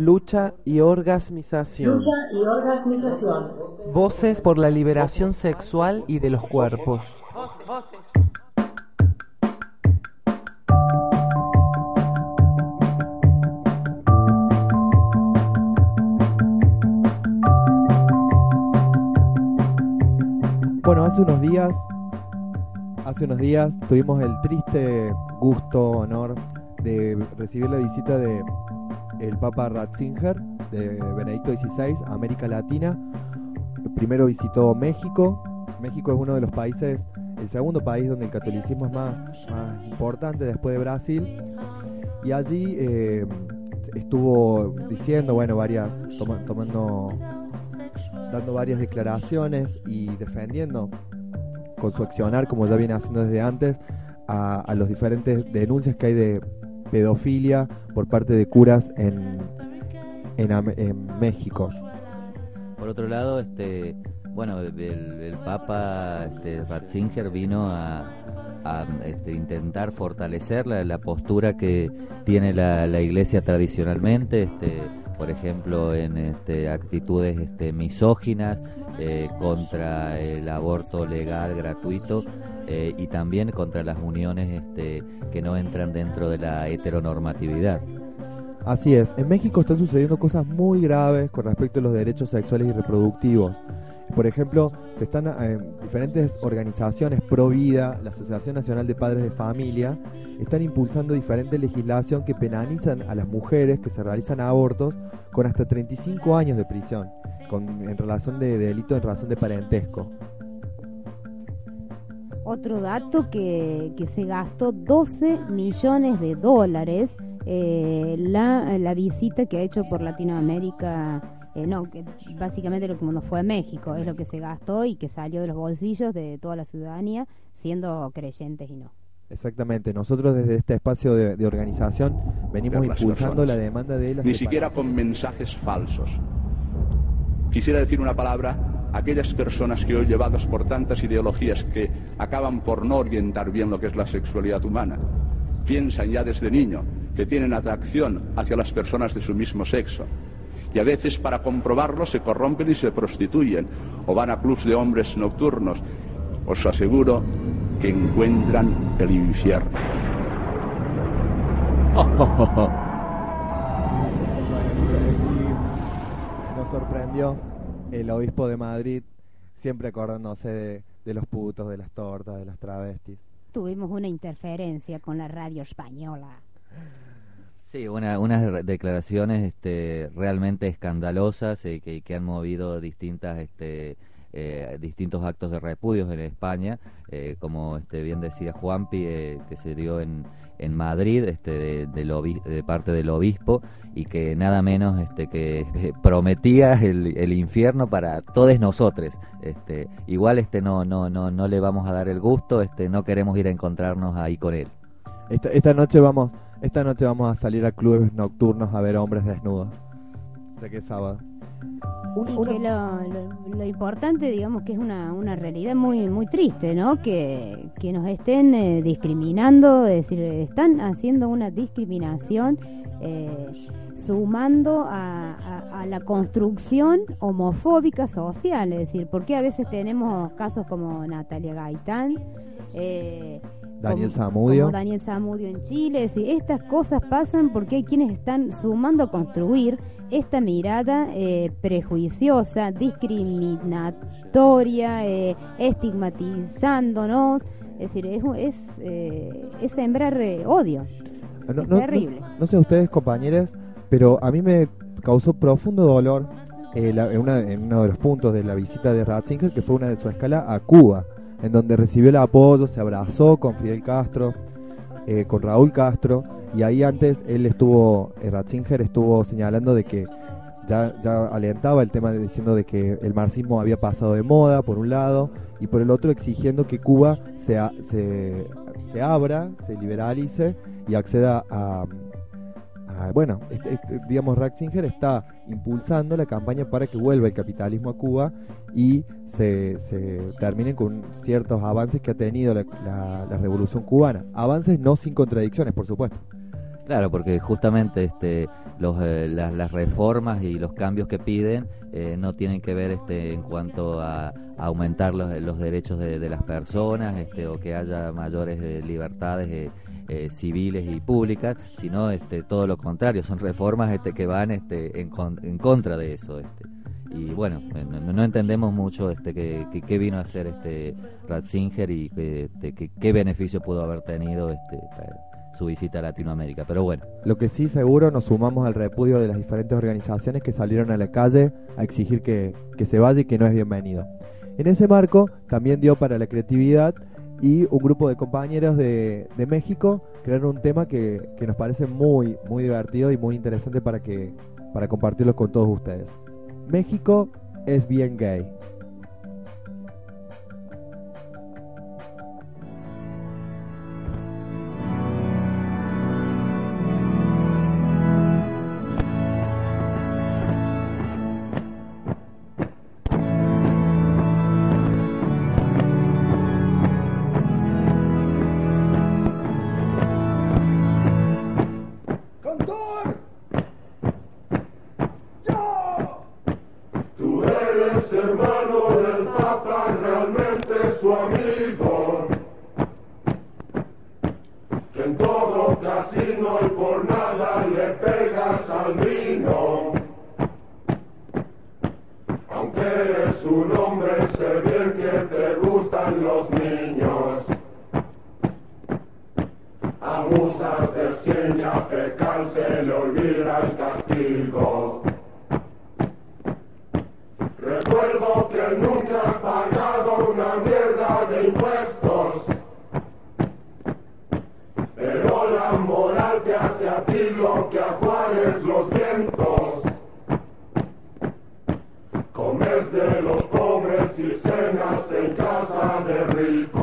Lucha y orgasmización. Lucha y orgasmización. Voces por la liberación sexual y de los cuerpos. Bueno, hace unos días, hace unos días tuvimos el triste gusto, honor de recibir la visita de el Papa Ratzinger de Benedicto XVI América Latina. Primero visitó México. México es uno de los países, el segundo país donde el catolicismo es más, importante después de Brasil. Y allí eh, estuvo diciendo, bueno, varias, toma- tomando, dando varias declaraciones y defendiendo con su accionar, como ya viene haciendo desde antes, a, a los diferentes denuncias que hay de pedofilia por parte de curas en, en, en México. Por otro lado, este, bueno, el, el Papa este, Ratzinger vino a, este, intentar fortalecer la, la postura que tiene la, la Iglesia tradicionalmente, este, por ejemplo, en este, actitudes este, misóginas eh, contra el aborto legal gratuito eh, y también contra las uniones este, que no entran dentro de la heteronormatividad. Así es, en México están sucediendo cosas muy graves con respecto a los derechos sexuales y reproductivos. Por ejemplo, se están eh, diferentes organizaciones pro vida, la Asociación Nacional de Padres de Familia, están impulsando diferente legislación que penalizan a las mujeres que se realizan abortos con hasta 35 años de prisión, con, en relación de, de delito en razón de parentesco. Otro dato que, que se gastó 12 millones de dólares eh, la, la visita que ha hecho por Latinoamérica, eh, no, que básicamente lo que no fue a México, es lo que se gastó y que salió de los bolsillos de toda la ciudadanía, siendo creyentes y no. Exactamente, nosotros desde este espacio de, de organización venimos las impulsando personas, la demanda de la ni siquiera con mensajes falsos. Quisiera decir una palabra a aquellas personas que hoy llevadas por tantas ideologías que acaban por no orientar bien lo que es la sexualidad humana, piensan ya desde niño que tienen atracción hacia las personas de su mismo sexo. Y a veces para comprobarlo se corrompen y se prostituyen o van a clubs de hombres nocturnos. Os aseguro que encuentran el infierno. Nos sorprendió el obispo de Madrid, siempre acordándose de, de los putos, de las tortas, de las travestis. Tuvimos una interferencia con la radio española. Sí, una, unas declaraciones este, realmente escandalosas eh, que, que han movido distintas, este, eh, distintos actos de repudios en España, eh, como este, bien decía Juanpi, eh, que se dio en, en Madrid este, de, obi- de parte del obispo y que nada menos este, que eh, prometía el, el infierno para todos nosotros. Este, igual este, no, no, no, no le vamos a dar el gusto, este, no queremos ir a encontrarnos ahí con él. Esta, esta noche vamos, esta noche vamos a salir a clubes nocturnos a ver hombres desnudos. O sea que es sábado. Un- Y una- que lo, lo- lo importante, digamos, que es una, una realidad muy muy triste, ¿no? Que, que nos estén eh, discriminando, es decir, están haciendo una discriminación eh, sumando a, a- a la construcción homofóbica social, es decir, porque a veces tenemos casos como Natalia Gaitán, eh, Daniel como- Zamudio. como Daniel Zamudio en Chile, es decir, estas cosas pasan porque hay quienes están sumando a construir esta mirada eh, prejuiciosa, discriminatoria, eh, estigmatizándonos, es decir, es, es, eh, es sembrar eh, odio. No, Es no- terrible. No, no sé ustedes, compañeros, pero a mí me causó profundo dolor eh, la- en, una- en uno de los puntos de la visita de Ratzinger, que fue una de su escala a Cuba, en donde recibió el apoyo, se abrazó con Fidel Castro. eh, con Raúl Castro, y ahí antes él estuvo, eh, Ratzinger estuvo señalando de que ya, ya alentaba el tema de, diciendo de que el marxismo había pasado de moda, por un lado, y por el otro exigiendo que Cuba se, se, se abra, se liberalice y acceda a, a- bueno, este- este, digamos, Ratzinger está impulsando la campaña para que vuelva el capitalismo a Cuba y se, terminen con ciertos avances que ha tenido la, revolución cubana. Avances no sin contradicciones, por supuesto. Claro, porque justamente este, los, eh, las, reformas y los cambios que piden eh, no tienen que ver este, en cuanto a aumentar los, derechos de, de las personas este, o que haya mayores eh, libertades eh, eh, civiles y públicas, sino este, todo lo contrario, son reformas este, que van este, en, con- en contra de eso. Este. Y bueno, no, entendemos mucho este, qué, qué vino a hacer este Ratzinger y este, qué, qué beneficio pudo haber tenido este, su visita a Latinoamérica. Pero bueno. Lo que sí seguro nos sumamos al repudio de las diferentes organizaciones que salieron a la calle a exigir que, que se vaya y que no es bienvenido. En ese marco también dio para la creatividad y un grupo de compañeros de, México crearon un tema que, que nos parece muy, muy divertido y muy interesante para, que, para compartirlo con todos ustedes. México es bien gay. Realmente de los pobres y cenas en casa de ricos.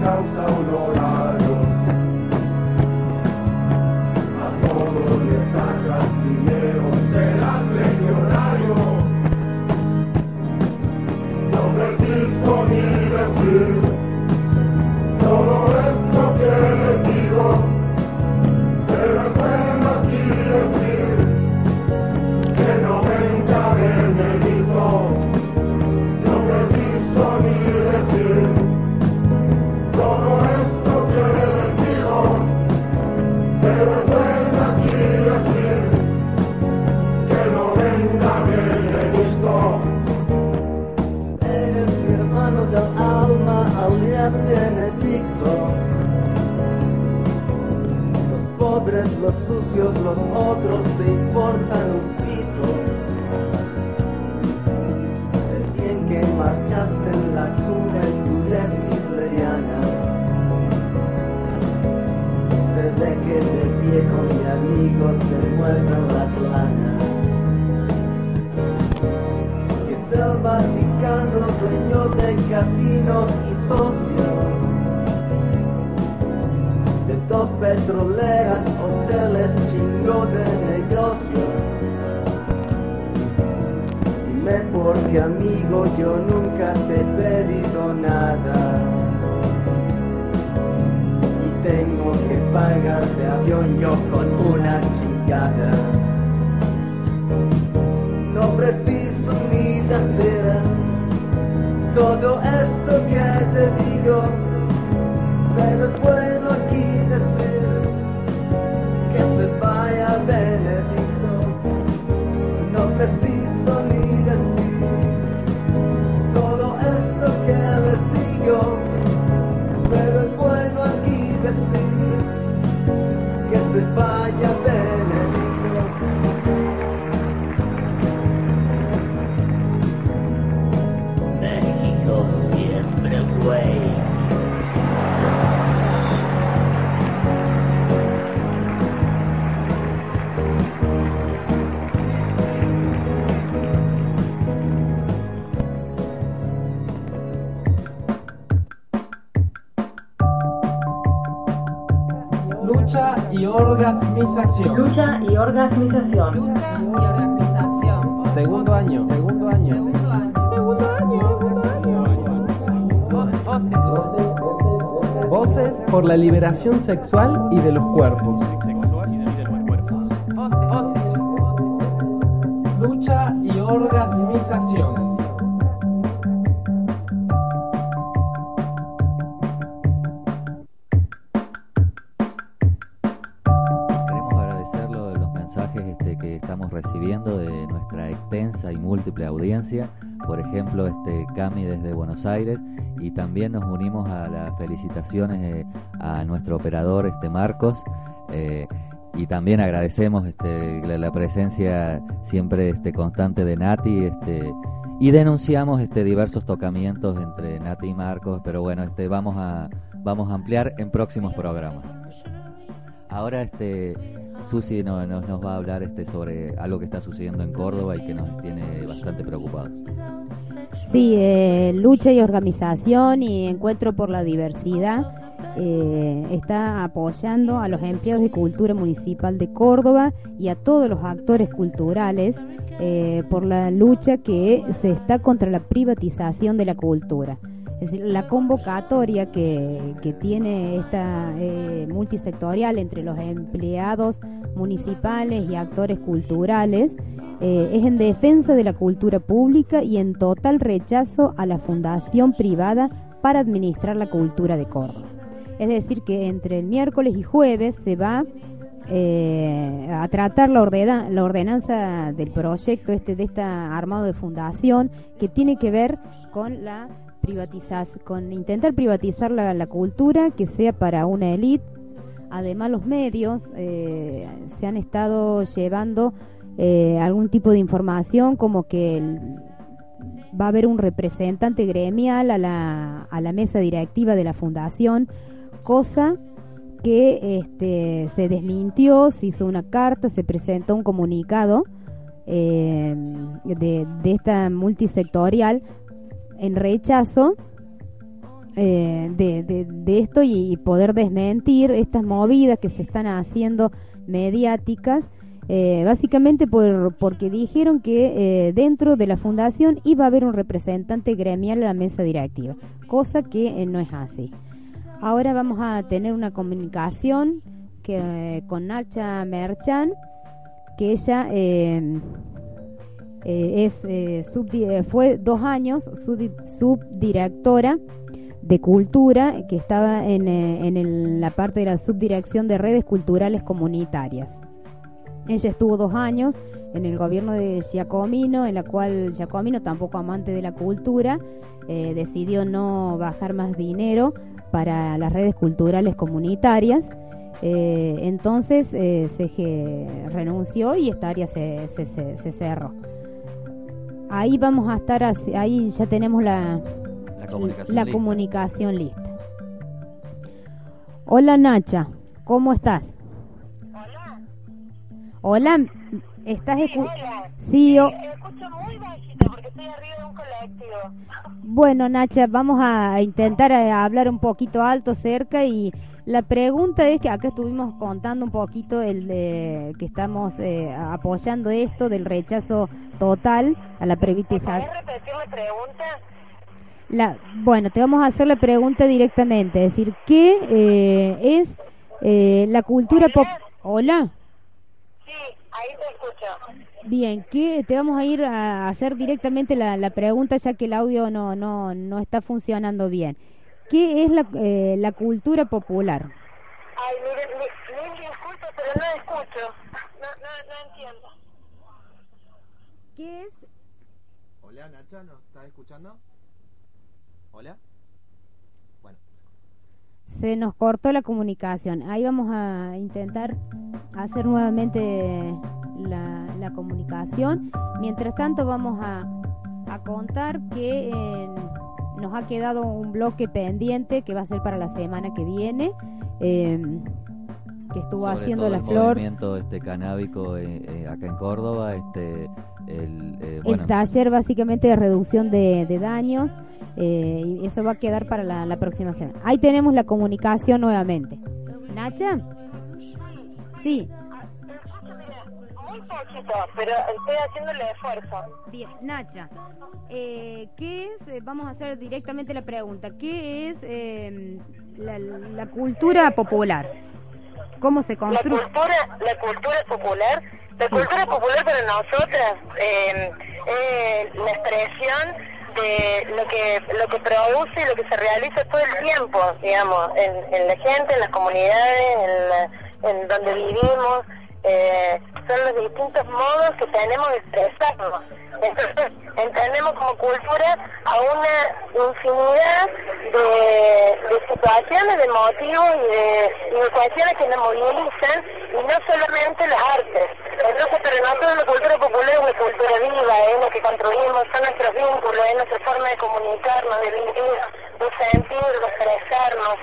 Eso nos Benedicto. Los pobres, zapatos sucios, los otros te importan un pito. Sé bien que marchaste en las juventudes hitlerianas. Se ve que de viejo mi amigo te mueven las lanas. Y socios de dos petroleras, hoteles, chingo de negocios. Dime porque amigo yo nunca te he pedido nada. Y tengo que pagarte avión yo con una chingada. No preciso ni decir todo esto te digo Lucha y orgasmización. Lucha y orgasmización. Segundo año. Segundo año. Voces por la liberación sexual y de los cuerpos. Estamos recibiendo de nuestra extensa y múltiple audiencia. Por ejemplo, este Cami desde Buenos Aires y también nos unimos a las felicitaciones eh, a nuestro operador este Marcos. eh, y también agradecemos este, la, la presencia siempre este, constante de Nati este, y denunciamos este, diversos tocamientos entre Nati y Marcos, pero bueno, este, vamos, a, vamos a ampliar en próximos programas. Ahora este Susi no- nos, nos va a hablar este sobre algo que está sucediendo en Córdoba y que nos tiene bastante preocupados. Sí, eh, lucha y organización y encuentro por la diversidad eh, está apoyando a los empleados de cultura municipal de Córdoba y a todos los actores culturales eh, por la lucha que se está contra la privatización de la cultura. Es decir, la convocatoria que, tiene esta eh, multisectorial entre los empleados municipales y actores culturales eh, es en defensa de la cultura pública y en total rechazo a la fundación privada para administrar la cultura de Córdoba. Es decir, que entre el miércoles y jueves se va eh, a tratar la ordenanza del proyecto este de esta armado de fundación que tiene que ver con la privatización, con intentar privatizar la, la cultura que sea para una élite. Además, los medios eh, se han estado llevando eh, algún tipo de información como que va a haber un representante gremial a la, a la mesa directiva de la fundación, cosa que este, se desmintió, se hizo una carta, se presentó un comunicado eh, de, de esta multisectorial en rechazo eh, de, de- esto y, poder desmentir estas movidas que se están haciendo mediáticas, eh, básicamente por, porque dijeron que eh, dentro de la fundación iba a haber un representante gremial a la mesa directiva, cosa que no es así. Ahora vamos a tener una comunicación que, con Nacha Merchan, que ella eh, es eh, eh, fue dos años subdi- subdirectora de cultura que estaba en, en la parte de la subdirección de redes culturales comunitarias. Ella estuvo dos años en el gobierno de Giacomino, en la cual Giacomino, tampoco amante de la cultura, decidió no bajar más dinero para las redes culturales comunitarias entonces se renunció y esta área se, se- se cerró. Ahí vamos a estar, así- ahí ya tenemos la, La comunicación la lista. comunicación lista. Hola Nacha, ¿cómo estás? Hola. Hola, ¿estás escuchando? Sí, o- Escucho muy bajito porque estoy arriba de un colectivo. Bueno, Nacha, vamos a intentar eh, hablar un poquito alto, cerca y la pregunta es que acá estuvimos contando un poquito el de que estamos eh, apoyando esto del rechazo total a la privatización. ¿Puedes repetir la pregunta? La, bueno, te vamos a hacer la pregunta directamente, es decir, ¿qué eh, es eh, la cultura pop? Hola. Sí, ahí te escucho. Bien, ¿qué, te vamos a ir a hacer directamente la, la pregunta ya que el audio no, no, no está funcionando bien. ¿Qué es la, eh, la cultura popular? Ay, mire, mi- mil disculpas, pero no escucho. No, no, no entiendo. ¿Qué es? Hola Nacha, ¿nos estás escuchando? Hola. Bueno. Se nos cortó la comunicación. Ahí vamos a intentar hacer nuevamente la, la comunicación. Mientras tanto vamos a, a contar que eh, nos ha quedado un bloque pendiente que va a ser para la semana que viene. eh, que estuvo Sobre haciendo todo la el flor. movimiento este canábico eh, eh, acá en Córdoba, este el, eh, el taller básicamente de reducción de, de daños y eso va a quedar para la, la próxima semana. Ahí tenemos la comunicación nuevamente. Nacha, sí, Muy poquito, pero estoy haciendo el esfuerzo. bien, Nacha, eh, ¿qué es? eh, vamos a hacer directamente la pregunta. ¿Qué es eh, la, la cultura popular? ¿Cómo se La construye? cultura, la cultura popular, la cultura popular para nosotras eh, es la expresión de lo que lo que produce y lo que se realiza todo el tiempo, digamos, en, en la gente, en las comunidades, en, la- en donde vivimos. Eh, son los distintos modos que tenemos de expresarnos. Entendemos como cultura a una infinidad de, situaciones, de motivos y de, y que nos movilizan y no solamente las artes. Entonces, para nosotros la cultura popular es una cultura viva, es lo que construimos, son nuestros vínculos, es nuestra forma de comunicarnos, de vivir, de sentir, de expresarnos.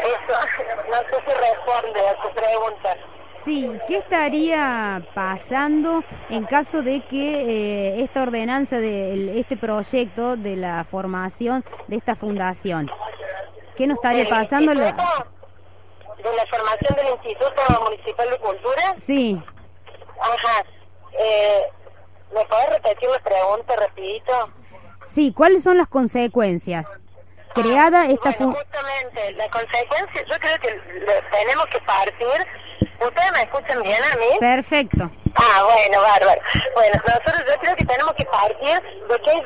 Eso, no sé si responde a tu pregunta. Sí, ¿qué estaría pasando en caso de que eh, esta ordenanza de este proyecto de la formación de esta fundación? ¿Qué nos estaría ¿El pasando? De la formación del Instituto Municipal de Cultura? Sí, Ajá. Eh, ¿Me puedes repetir la pregunta rapidito? sí, ¿cuáles son las consecuencias? Creada esta Bueno, justamente, la consecuencia, yo creo que tenemos que partir. ¿Ustedes me escuchan bien a mí? Perfecto. Ah, bueno, bárbaro. Bueno, nosotros yo creo que tenemos que partir de que hay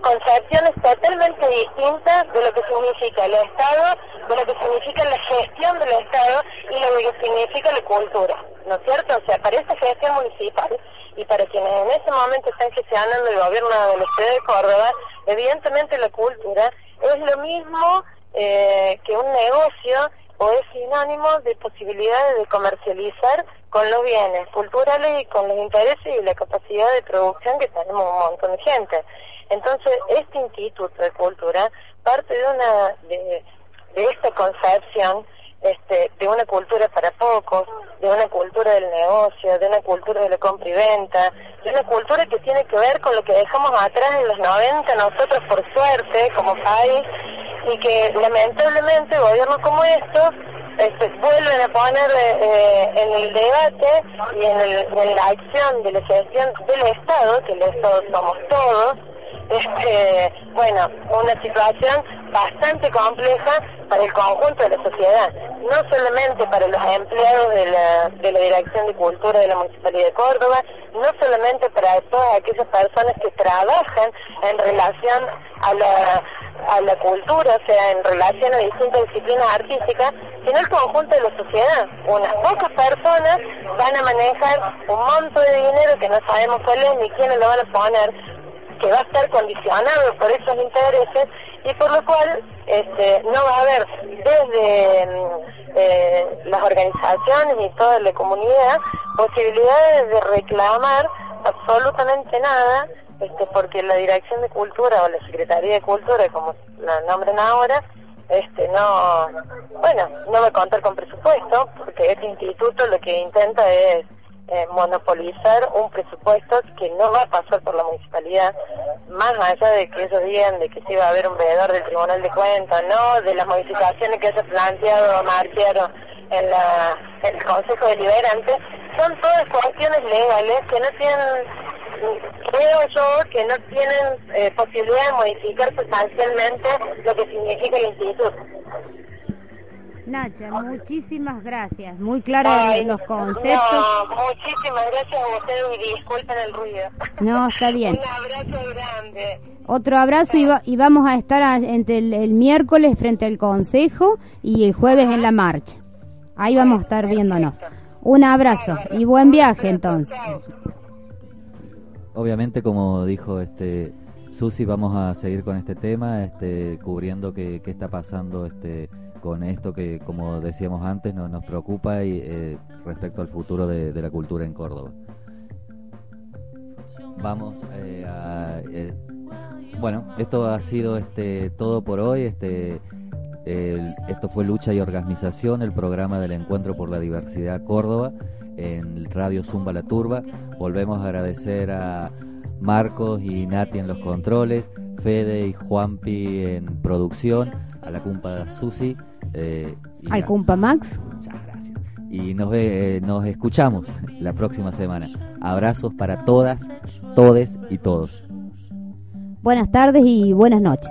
concepciones totalmente distintas de lo que significa el Estado, de lo que significa la gestión del Estado y lo que significa la cultura, ¿no es cierto? O sea, para esta gestión municipal y para quienes en este momento están gestionando el gobierno de la ciudad de Córdoba, evidentemente la cultura es lo mismo eh, que un negocio o es sinónimo de posibilidades de comercializar con los bienes culturales y con los intereses y la capacidad de producción que tenemos un montón de gente. Entonces, este Instituto de Cultura parte de una de, de esta concepción este, de una cultura para pocos, de una cultura del negocio, de una cultura de la compra y venta, de una cultura que tiene que ver con lo que dejamos atrás en los 90 nosotros por suerte como país y que lamentablemente gobiernos como estos este, vuelven a poner eh, en el debate y en, el- en la acción de la gestión del Estado, que el somos todos, este, bueno, una situación bastante compleja para el conjunto de la sociedad, no solamente para los empleados de la, de la Dirección de Cultura de la Municipalidad de Córdoba, no solamente para todas aquellas personas que trabajan en relación a la, a la cultura, o sea, en relación a distintas disciplinas artísticas, sino el conjunto de la sociedad. Unas pocas personas van a manejar un monto de dinero que no sabemos cuál es ni quiénes lo van a poner, que va a estar condicionado por esos intereses y por lo cual este, no va a haber desde mm, eh, las organizaciones y toda la comunidad posibilidades de reclamar absolutamente nada, este, porque la Dirección de Cultura o la Secretaría de Cultura, como la nombran ahora, este, no, bueno, no va a contar con presupuesto, porque este instituto lo que intenta es eh, monopolizar un presupuesto que no va a pasar por la municipalidad, más allá de que ellos digan de que sí va a haber un veedor del Tribunal de Cuentas, no de las modificaciones que se planteado marcharon en, la, en el Consejo Deliberante, son todas cuestiones legales que no tienen, creo yo, que no tienen eh, posibilidad de modificar sustancialmente lo que significa el instituto. Nacha, muchísimas gracias. Muy claros los conceptos. No, muchísimas gracias a ustedes y disculpen el ruido. No, está bien. Un abrazo grande. Otro abrazo y, va- y vamos a estar a- entre el, el miércoles frente al Consejo y el jueves en la marcha. Ahí vamos a estar viéndonos. Un abrazo y buen viaje entonces. Obviamente, como dijo este Susi, vamos a seguir con este tema, este, cubriendo qué, qué está pasando este, con esto que, como decíamos antes, no, nos preocupa y eh, respecto al futuro de, de la cultura en Córdoba. Vamos eh, a... eh, bueno, esto ha sido este, todo por hoy. Este, el- esto fue Lucha y Organización, el programa del Encuentro por la Diversidad Córdoba en Radio Zumba La Turba. Volvemos a agradecer a Marcos y Nati en los controles, Fede y Juanpi en producción, a la cumpa Susi. eh, y Al Cumpa Max. y nos, ve- eh, nos escuchamos la próxima semana. Abrazos para todas, todes y todos. Buenas tardes y buenas noches.